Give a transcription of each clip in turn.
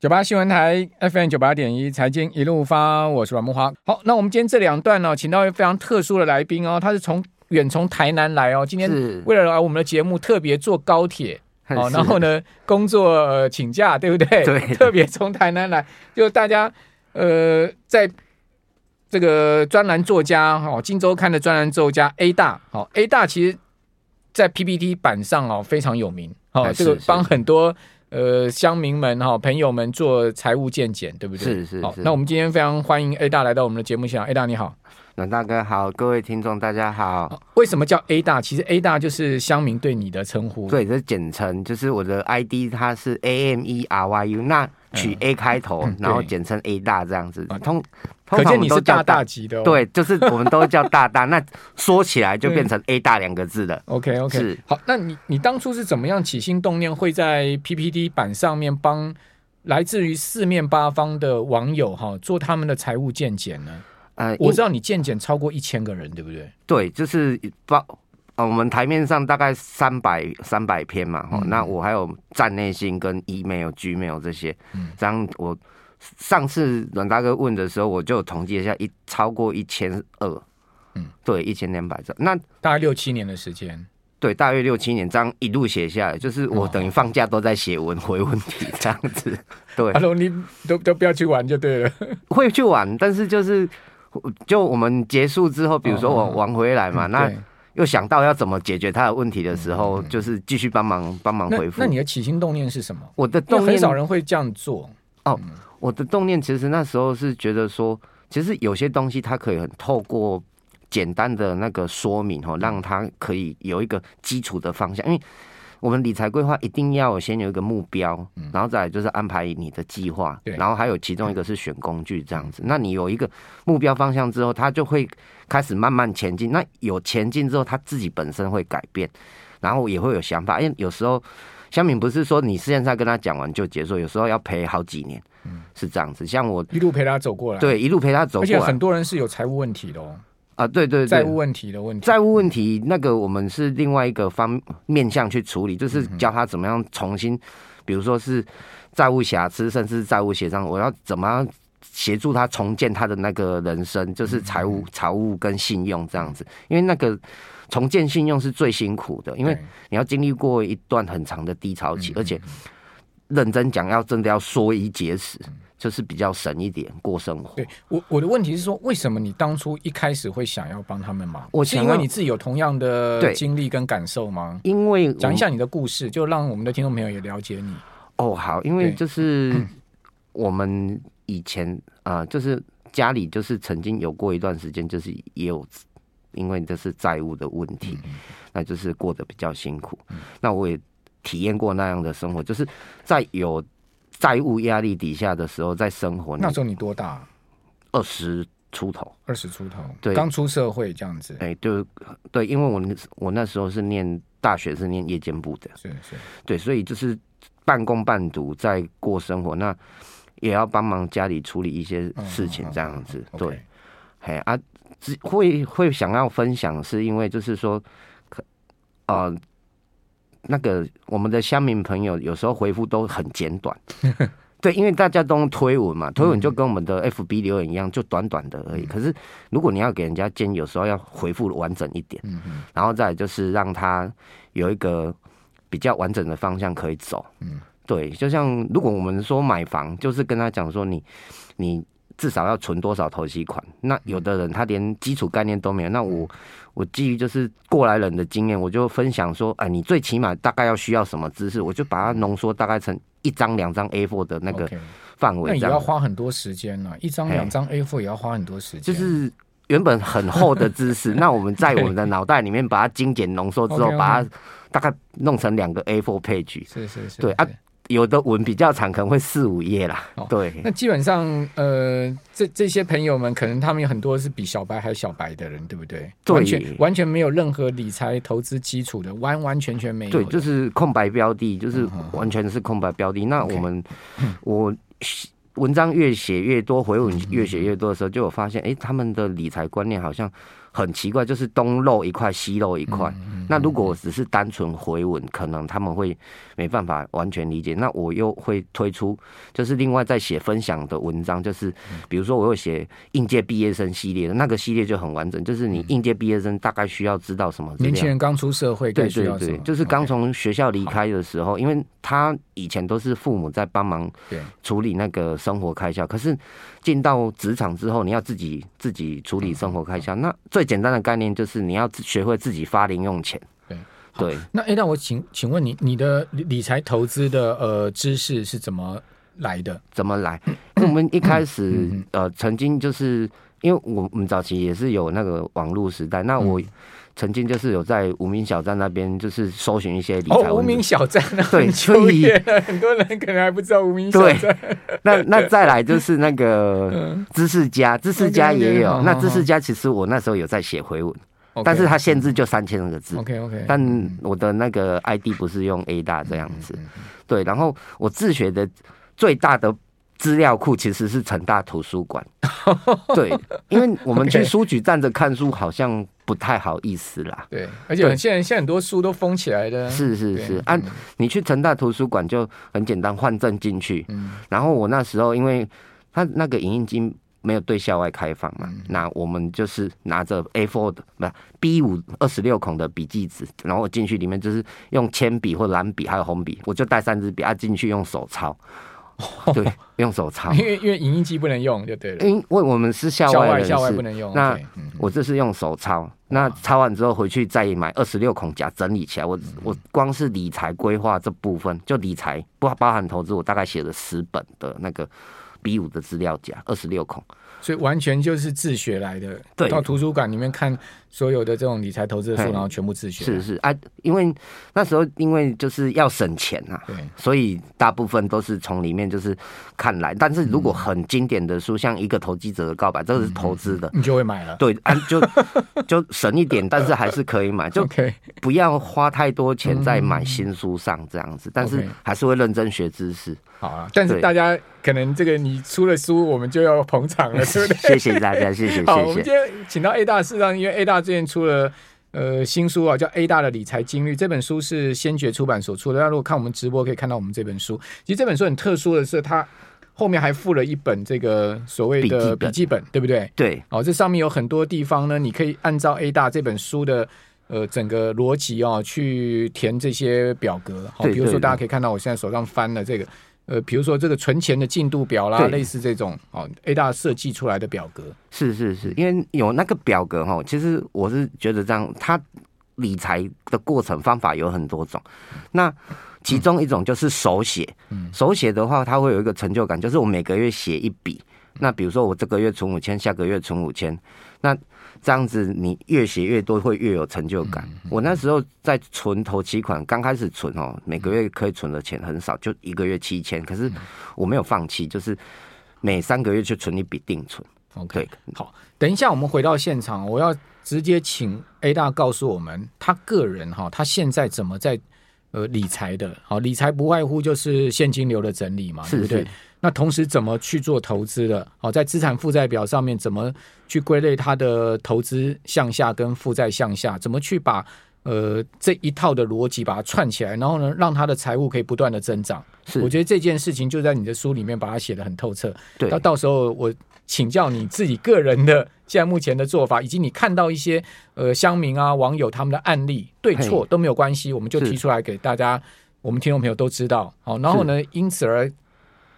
九八新闻台 FM 九八点一财经一路发，我是阮木花。好，那我们今天这两段呢，请到一位非常特殊的来宾哦，他是从远从台南来哦，今天为了来我们的节目特别坐高铁哦，然后呢工作、呃、请假，对不对？对，特别从台南来，就大家呃在这个专栏作家哈，金周刊的专栏作家 A 大，好 A 大其实，在 PPT 版上哦非常有名，哦，这个帮很多。呃，乡民们哈，朋友们做财务见解，对不对？是是是。好，那我们今天非常欢迎 A 大来到我们的节目现场。A 大你好，阮大哥好，各位听众大家好。为什么叫 A 大？其实 A 大就是乡民对你的称呼，对，这是简称，就是我的 ID 它是 A M E R Y U，那取 A 开头，嗯、然后简称 A 大这样子，嗯、通。可见你是大大级的。哦，对，就是我们都叫大大，那说起来就变成 A 大两个字了。OK OK，是好，那你你当初是怎么样起心动念，会在 PPT 版上面帮来自于四面八方的网友哈做他们的财务见解呢？呃，我知道你见解超过一千个人，对不对？对，就是包我们台面上大概三百三百篇嘛，哈、嗯，那我还有站内信跟 email、Gmail 这些，嗯，这样我。上次阮大哥问的时候，我就统计一下，一超过一千二，嗯，对，一千两百张，那大概六七年的时间，对，大约六七年，这样一路写下来，就是我等于放假都在写文回问题这样子。对，Hello，你都都不要去玩就对了，会去玩，但是就是就我们结束之后，比如说我玩回来嘛，那又想到要怎么解决他的问题的时候，就是继续帮忙帮忙回复。那你的起心动念是什么？我的动念很少人会这样做哦。我的动念其实那时候是觉得说，其实有些东西它可以很透过简单的那个说明哦，让他可以有一个基础的方向。因为我们理财规划一定要先有一个目标，然后再来就是安排你的计划，然后还有其中一个是选工具这样子。那你有一个目标方向之后，它就会开始慢慢前进。那有前进之后，它自己本身会改变，然后也会有想法。因为有时候香敏不是说你现在跟他讲完就结束，有时候要陪好几年。是这样子，像我一路陪他走过来，对，一路陪他走过来，而且很多人是有财务问题的哦。啊，对对，债务问题的问题，债务问题那个我们是另外一个方面向去处理，就是教他怎么样重新，比如说是债务瑕疵，甚至债务协商，我要怎么样协助他重建他的那个人生，就是财务、财务跟信用这样子，因为那个重建信用是最辛苦的，因为你要经历过一段很长的低潮期，而且。认真讲，要真的要缩衣节食，就是比较省一点过生活。对我，我的问题是说，为什么你当初一开始会想要帮他们忙？我是因为你自己有同样的经历跟感受吗？因为讲一下你的故事，就让我们的听众朋友也了解你。哦，好，因为就是我们以前啊、呃，就是家里就是曾经有过一段时间，就是也有因为这是债务的问题，那就是过得比较辛苦。那我也。体验过那样的生活，就是在有债务压力底下的时候，在生活。那时候你多大？二十出头。二十出头，对，刚出社会这样子。哎、欸，就对，因为我我那时候是念大学，是念夜间部的，是是，对，所以就是半工半读在过生活，那也要帮忙家里处理一些事情，这样子。嗯、对，嘿、okay. 啊，会会想要分享，是因为就是说，可呃。那个我们的乡民朋友有时候回复都很简短，对，因为大家都推文嘛，推文就跟我们的 FB 留言一样，就短短的而已。可是如果你要给人家建议，有时候要回复完整一点，然后再就是让他有一个比较完整的方向可以走。对，就像如果我们说买房，就是跟他讲说你你。至少要存多少头期款？那有的人他连基础概念都没有。那我我基于就是过来人的经验，我就分享说，哎，你最起码大概要需要什么知识？我就把它浓缩大概成一张两张 A4 的那个范围。那也要花很多时间呢，一张两张 A4 也要花很多时间。就是原本很厚的知识，那我们在我们的脑袋里面把它精简浓缩之后，把它大概弄成两个 A4 配置。是是是，对啊。有的文比较长，可能会四五页啦。对，那基本上，呃，这这些朋友们，可能他们有很多是比小白还小白的人，对不对？对，完全完全没有任何理财投资基础的，完完全全没有。对，就是空白标的，就是完全是空白标的。那我们，我文章越写越多，回文越写越多的时候，就有发现，哎，他们的理财观念好像。很奇怪，就是东漏一块，西漏一块。嗯、那如果我只是单纯回稳，可能他们会没办法完全理解。那我又会推出，就是另外在写分享的文章，就是比如说我有写应届毕业生系列的那个系列就很完整，就是你应届毕业生大概需要知道什么？年轻人刚出社会，对对对，就是刚从学校离开的时候因为他以前都是父母在帮忙处理那个生活开销，可是进到职场之后，你要自己自己处理生活开销。那最简单的概念就是你要学会自己发零用钱。对对。那哎，那我请请问你，你的理财投资的呃知识是怎么来的？怎么来？因为我们一开始呃曾经就是因为我们早期也是有那个网络时代，那我。曾经就是有在无名小站那边，就是搜寻一些理财。哦，无名小站那对，所以很多人可能还不知道无名小站。对，那那再来就是那个 知识家，知识家也有。那知识家其实我那时候有在写回文，但是它限制就三千个字。OK OK。但我的那个 ID 不是用 A 大这样子。对，然后我自学的最大的。资料库其实是成大图书馆，对，因为我们 去书局站着看书好像不太好意思啦。对，而且现在现在很多书都封起来的。是是是，按、啊、你去成大图书馆就很简单，换证进去。嗯。然后我那时候因为他那个影印机没有对校外开放嘛，那我们就是拿着 A4 的不 B 五二十六孔的笔记纸，然后我进去里面就是用铅笔或蓝笔还有红笔，我就带三支笔啊进去用手抄。对，用手抄，因为因为影印机不能用，就对了。因为我们是校外人士，校外不能用。那我这是用手抄，那抄完之后回去再买二十六孔夹整理起来。我我光是理财规划这部分，就理财不包含投资，我大概写了十本的那个 B 五的资料夹，二十六孔。所以完全就是自学来的，对，到图书馆里面看所有的这种理财投资的书，然后全部自学。是是啊，因为那时候因为就是要省钱呐，对，所以大部分都是从里面就是看来。但是如果很经典的书，像一个投机者的告白，这个是投资的，你就会买了。对啊，就 就省一点，但是还是可以买，就不要花太多钱在买新书上这样子，但是还是会认真学知识。好啊，但是大家可能这个你出了书，我们就要捧场了，对不对？谢谢大家，谢谢。好，我们今天请到 A 大，事实上，因为 A 大最近出了呃新书啊，叫《A 大的理财经律》，这本书是先觉出版所出的。大家如果看我们直播，可以看到我们这本书。其实这本书很特殊的是，它后面还附了一本这个所谓的笔记本，对不对？对。哦，这上面有很多地方呢，你可以按照 A 大这本书的呃整个逻辑哦去填这些表格。好，比如说大家可以看到，我现在手上翻了这个。呃，比如说这个存钱的进度表啦，类似这种哦，A 大设计出来的表格，是是是，因为有那个表格哈，其实我是觉得这样，它理财的过程方法有很多种，那其中一种就是手写，嗯，手写的话，它会有一个成就感，就是我每个月写一笔，那比如说我这个月存五千，下个月存五千，那。这样子，你越写越多，会越有成就感。嗯嗯、我那时候在存头期款，刚开始存哦，每个月可以存的钱很少，就一个月七千。可是我没有放弃，就是每三个月就存一笔定存。OK，好，等一下我们回到现场，我要直接请 A 大告诉我们，他个人哈，他现在怎么在呃理财的？好，理财不外乎就是现金流的整理嘛，是是对不对？那同时怎么去做投资的？好，在资产负债表上面怎么去归类它的投资向下跟负债向下？怎么去把呃这一套的逻辑把它串起来，然后呢，让它的财务可以不断的增长？是，我觉得这件事情就在你的书里面把它写的很透彻。对，那到时候我请教你自己个人的现在目前的做法，以及你看到一些呃乡民啊网友他们的案例，对错都没有关系，我们就提出来给大家，我们听众朋友都知道。好，然后呢，因此而。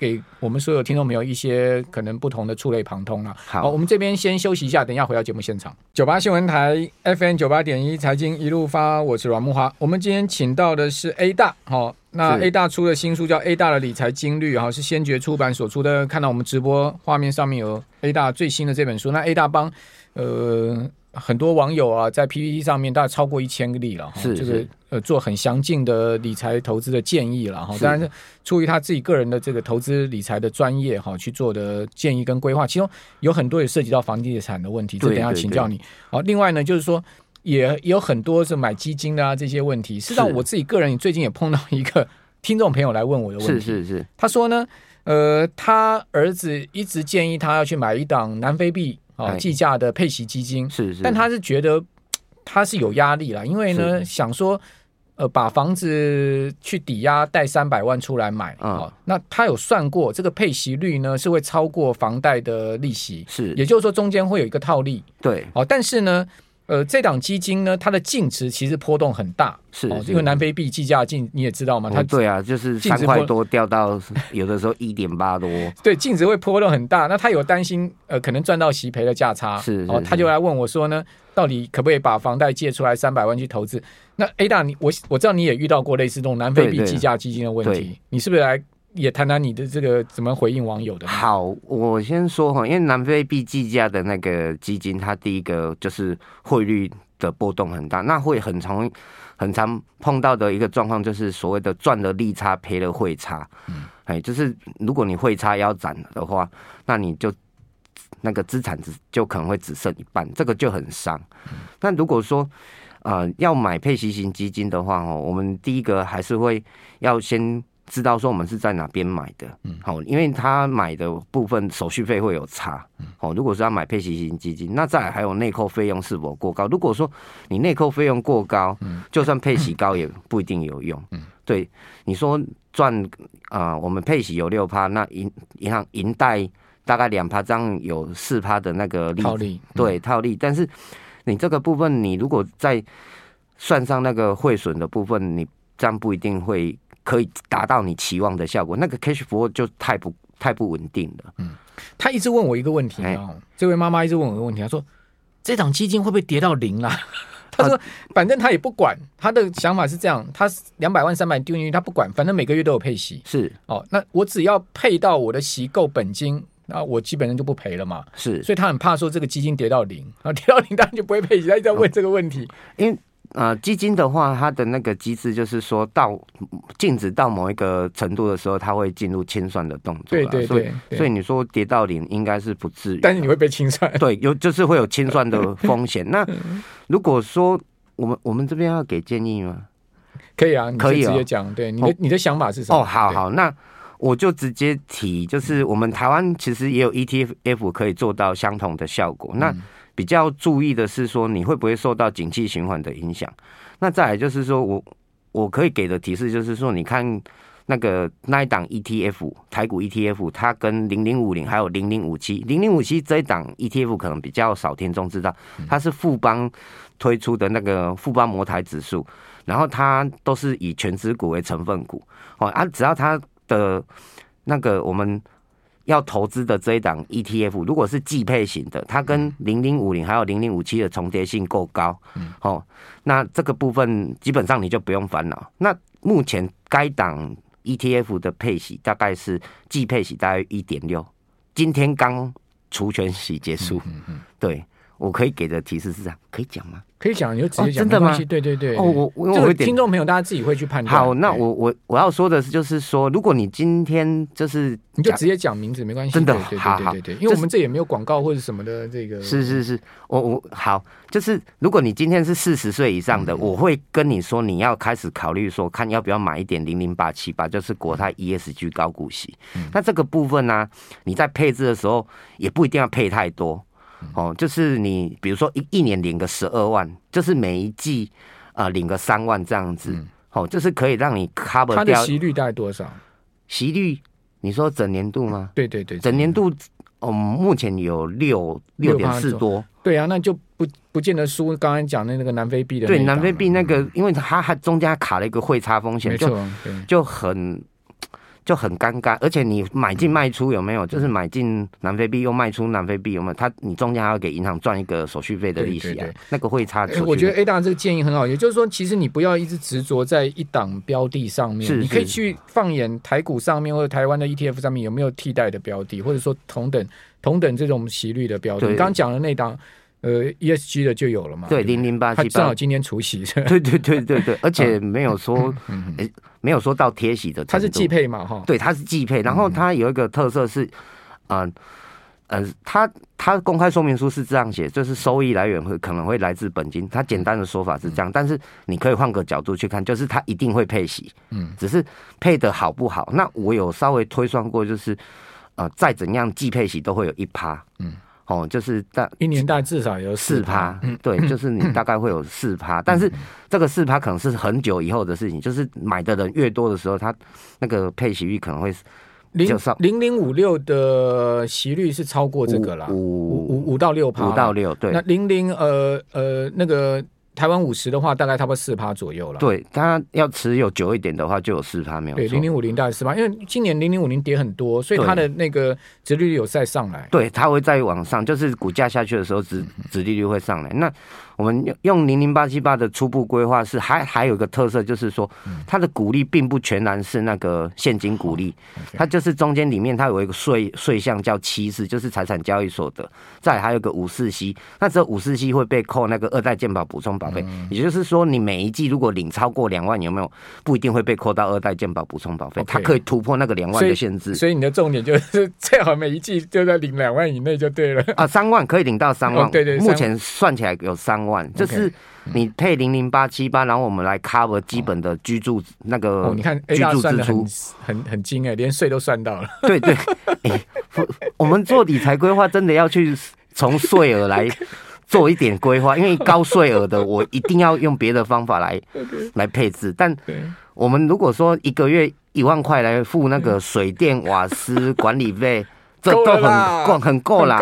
给我们所有听众朋友一些可能不同的触类旁通了。好，我们这边先休息一下，等一下回到节目现场。九八新闻台 FM 九八点一财经一路发，我是阮木华。我们今天请到的是 A 大，好，那 A 大出的新书叫《A 大的理财金律》，哈，是先觉出版所出的。看到我们直播画面上面有 A 大最新的这本书，那 A 大帮呃。很多网友啊，在 PPT 上面大概超过一千个例了，哈这个呃做很详尽的理财投资的建议了哈。当然是出于他自己个人的这个投资理财的专业哈去做的建议跟规划，其中有很多也涉及到房地产的问题，这等下请教你。好，另外呢，就是说也，也有很多是买基金的啊这些问题。事实际上我自己个人最近也碰到一个听众朋友来问我的问题，是是是，他说呢，呃，他儿子一直建议他要去买一档南非币。啊计价的配息基金，是是，但他是觉得 他是有压力啦，因为呢想说。呃，把房子去抵押贷三百万出来买啊、嗯，那他有算过这个配息率呢，是会超过房贷的利息，是，也就是说中间会有一个套利，对，哦，但是呢。呃，这档基金呢，它的净值其实波动很大，是，哦，因为南非币计价净你也知道嘛，它、哦、对啊，就是三块多掉到有的时候一点八多，对，净值会波动很大。那他有担心，呃，可能赚到息赔的价差，是，是，哦，他就来问我说呢，到底可不可以把房贷借出来三百万去投资？那 A 大，你我我知道你也遇到过类似这种南非币计价基金的问题，你是不是来？也谈谈你的这个怎么回应网友的？好，我先说哈，因为南非币计价的那个基金，它第一个就是汇率的波动很大，那会很常很常碰到的一个状况，就是所谓的赚了利差，赔了汇差。嗯，哎，就是如果你汇差腰斩的话，那你就那个资产只就可能会只剩一半，这个就很伤。那如果说呃要买配息型基金的话，哦，我们第一个还是会要先。知道说我们是在哪边买的，嗯，好，因为他买的部分手续费会有差，哦，如果是要买配息型基金，那再来还有内扣费用是否过高？如果说你内扣费用过高，就算配息高也不一定有用，嗯，对，你说赚啊、呃，我们配息有六趴，那银银行银贷大概两趴，这样有四趴的那个利，套利，对，套利，但是你这个部分，你如果再算上那个汇损的部分，你这样不一定会。可以达到你期望的效果，那个 cash flow 就太不太不稳定了。嗯，他一直问我一个问题啊、欸，这位妈妈一直问我一个问题，她说这档基金会不会跌到零啊？他说反正他也不管，他的想法是这样，他两百万三百丢进去，他不管，反正每个月都有配息。是哦，那我只要配到我的息够本金，那我基本上就不赔了嘛。是，所以他很怕说这个基金跌到零啊，跌到零当然就不会配息。他一直在问这个问题，因为。呃，基金的话，它的那个机制就是说到净值到某一个程度的时候，它会进入清算的动作。对对对，所以所以你说跌到零应该是不至于，但是你会被清算。对，有就是会有清算的风险。那如果说我们我们这边要给建议吗？可以啊，你可以直接讲。对，你的你的想法是什么？哦，好好，那我就直接提，就是我们台湾其实也有 ETF 可以做到相同的效果。那比较注意的是说，你会不会受到景气循环的影响？那再来就是说我我可以给的提示就是说，你看那个那一档 ETF 台股 ETF，它跟零零五零还有零零五七零零五七这一档 ETF 可能比较少听众知道，它是富邦推出的那个富邦摩台指数，然后它都是以权值股为成分股哦啊，只要它的那个我们。要投资的这一档 ETF，如果是季配型的，它跟零零五零还有零零五七的重叠性够高，嗯，哦，那这个部分基本上你就不用烦恼。那目前该档 ETF 的配息大概是季配息大概一点六，今天刚除权息结束，嗯嗯，对。我可以给的提示是这样，可以讲吗？可以讲，你就直接讲，哦。真的吗？对对对。哦，我我这个听众朋友大家自己会去判断。好，那我我我要说的是，就是说，如果你今天就是你就直接讲名字没关系。真的，对对对对对好好，因为我们这也没有广告或者什么的这个。是是是，我我好，就是如果你今天是四十岁以上的，嗯，我会跟你说，你要开始考虑说，看要不要买一点零零八七八，就是国泰 ESG 高股息，嗯。那这个部分呢，啊，你在配置的时候也不一定要配太多。哦，就是你比如说一一年领个十二万，就是每一季啊、呃、领个三万这样子，哦，就是可以让你 cover 掉。它的息率大概多少？息率？你说整年度吗？对对对，整年度，嗯，目前有六六点四多。对啊，那就不不见得输。刚才讲的那个南非币的，对南非币那个，因为它还中间卡了一个汇差风险，就就很。就很尴尬，而且你买进卖出有没有？就是买进南非币又卖出南非币有没有？它你中间还要给银行赚一个手续费的利息啊，对对对，那个会差。我觉得 A 大这个建议很好，也就是说，其实你不要一直执着在一档标的上面，是是，你可以去放眼台股上面或者台湾的 ETF 上面有没有替代的标的，或者说同等同等这种息率的标的。你刚讲的那档。呃，ESG 的就有了嘛？对，零零八七八，正好今天除夕。对对对对对，而且没有说，诶、嗯欸，没有说到贴息的，它是季配嘛？哈，对，它是季配。然后它有一个特色是，嗯、呃，呃，它它公开说明书是这样写，就是收益来源会可能会来自本金。它简单的说法是这样，但是你可以换个角度去看，就是它一定会配息，嗯，只是配的好不好？那我有稍微推算过，就是呃，再怎样季配息都会有一趴，嗯。哦，就是大一年大至少有四趴，对，就是你大概会有四趴，但是这个四趴可能是很久以后的事情，就是买的人越多的时候，它那个配息率可能会零零零五六的息率是超过这个了，五五五到六趴，五到六，对，那零零呃呃那个。台湾五十的话，大概差不多四趴左右了。对，它要持有久一点的话，就有四趴没有。对，零零五零大概四趴，因为今年零零五零跌很多，所以它的那个殖利率有再上来。对，它会再往上，就是股价下去的时候，殖殖利率会上来。那我们用用零零八七八的初步规划是还还有一个特色，就是说它的鼓励并不全然是那个现金鼓励，它就是中间里面它有一个税税项叫七四，就是财产交易所得，再还有个五四 C，那这五四 C 会被扣那个二代健保补充保费，也就是说你每一季如果领超过两万，有没有？不一定会被扣到二代健保补充保费，它可以突破那个两万的限制。所以你的重点就是最好每一季就在领两万以内就对了。啊，三万可以领到三万，对对，目前算起来有三万。就是你配零零八七八，然后我们来 cover 基本的居住那个，哦，你看居住支出很很很精哎，连税都算到了。对 对，欸，我们做理财规划真的要去从税额来 做一点规划，因为高税额的我一定要用别的方法来来配置。但我们如果说一个月一万块来付那个水电瓦斯管理费。这都很够，很够啦。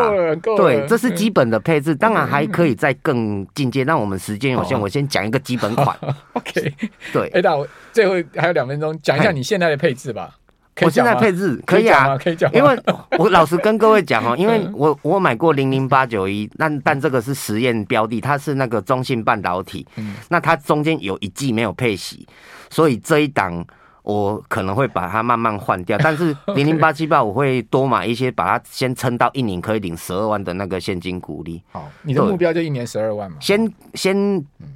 对，这是基本的配置，当然还可以再更进阶。但我们时间有限，我先讲一个基本款。OK，对。哎，那我最后还有两分钟，讲一下你现在的配置吧。我现在配置可以啊，可以讲。因为 我老实跟各位讲哦，因为我我买过零零八九一，但但这个是实验标的，它是那个中信半导体。那它中间有一季没有配息，所以这一档。我可能会把它慢慢换掉，但是零零八七八我会多买一些，把它先撑到一年可以领十二万的那个现金股利。好，你的目标就一年十二万嘛？先先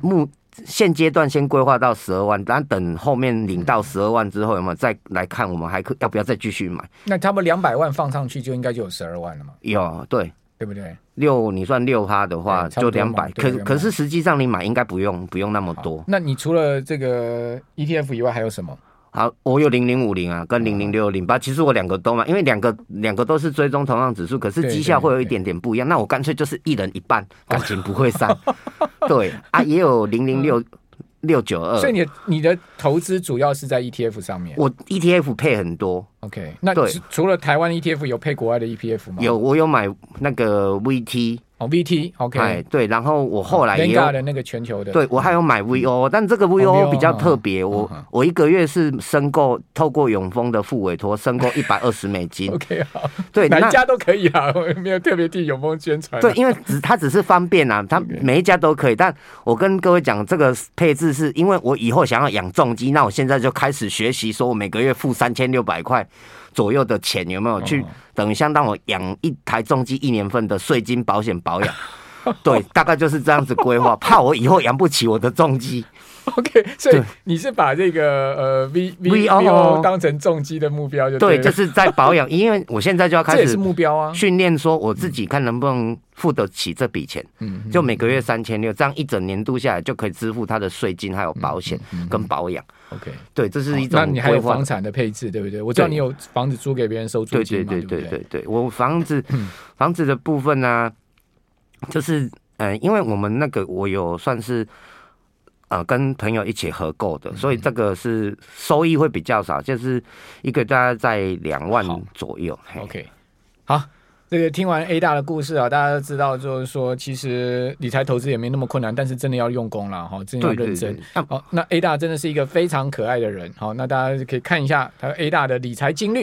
目现阶段先规划到十二万，但等后面领到十二万之后，有没有再来看我们还可要不要再继续买？那差不多两百万放上去就应该就有十二万了嘛？有，对，对不对？六你算六趴的话就两百，可可是实际上你买应该不用不用那么多。那你除了这个 ETF 以外还有什么？好，我有零零五零啊，跟零零六零八，其实我两个都嘛，因为两个两个都是追踪同样指数，可是绩效会有一点点不一样。那我干脆就是一人一半，感情不会散。对啊，也有零零六六九二。所以你的你的投资主要是在 ETF 上面。我 ETF 配很多。OK，那对，除了台湾 ETF 有配国外的 ETF 吗？有，我有买那个 VT。哦 VT OK，哎对，然后我后来也有的那个全球的，对我还有买 VO，但这个 VO 比较特别，我我一个月是申购透过永丰的副委托申购一百二十美金。OK 好，对，哪家都可以啊，我没有特别替永丰宣传。对，因为只它只是方便啊，它每一家都可以。但我跟各位讲，这个配置是因为我以后想要养重机，那我现在就开始学习，说我每个月付三千六百块。左右的钱有没有去等于相当我养一台重机一年份的税金、保险、保养？对，大概就是这样子规划，怕我以后养不起我的重机。OK，所以你是把这个呃 V V O 当成重击的目标就对，对，就是在保养，因为我现在就要开始，目标啊，训练说我自己看能不能付得起这笔钱，嗯，就每个月三千六，这样一整年度下来就可以支付他的税金，还有保险跟保养。OK，对，这是一种。那你还有房产的配置，对不对？我知道你有房子租给别人收租金嘛？对对对对对对，我房子 房子的部分呢，就是嗯，因为我们那个我有算是。呃，跟朋友一起合购的，所以这个是收益会比较少，就是一个大概在两万左右。OK，好，这个听完 A 大的故事啊，大家都知道，就是说其实理财投资也没那么困难，但是真的要用功了哈，真的要认真。好，那 A 大真的是一个非常可爱的人。好，那大家可以看一下他 A 大的理财金律。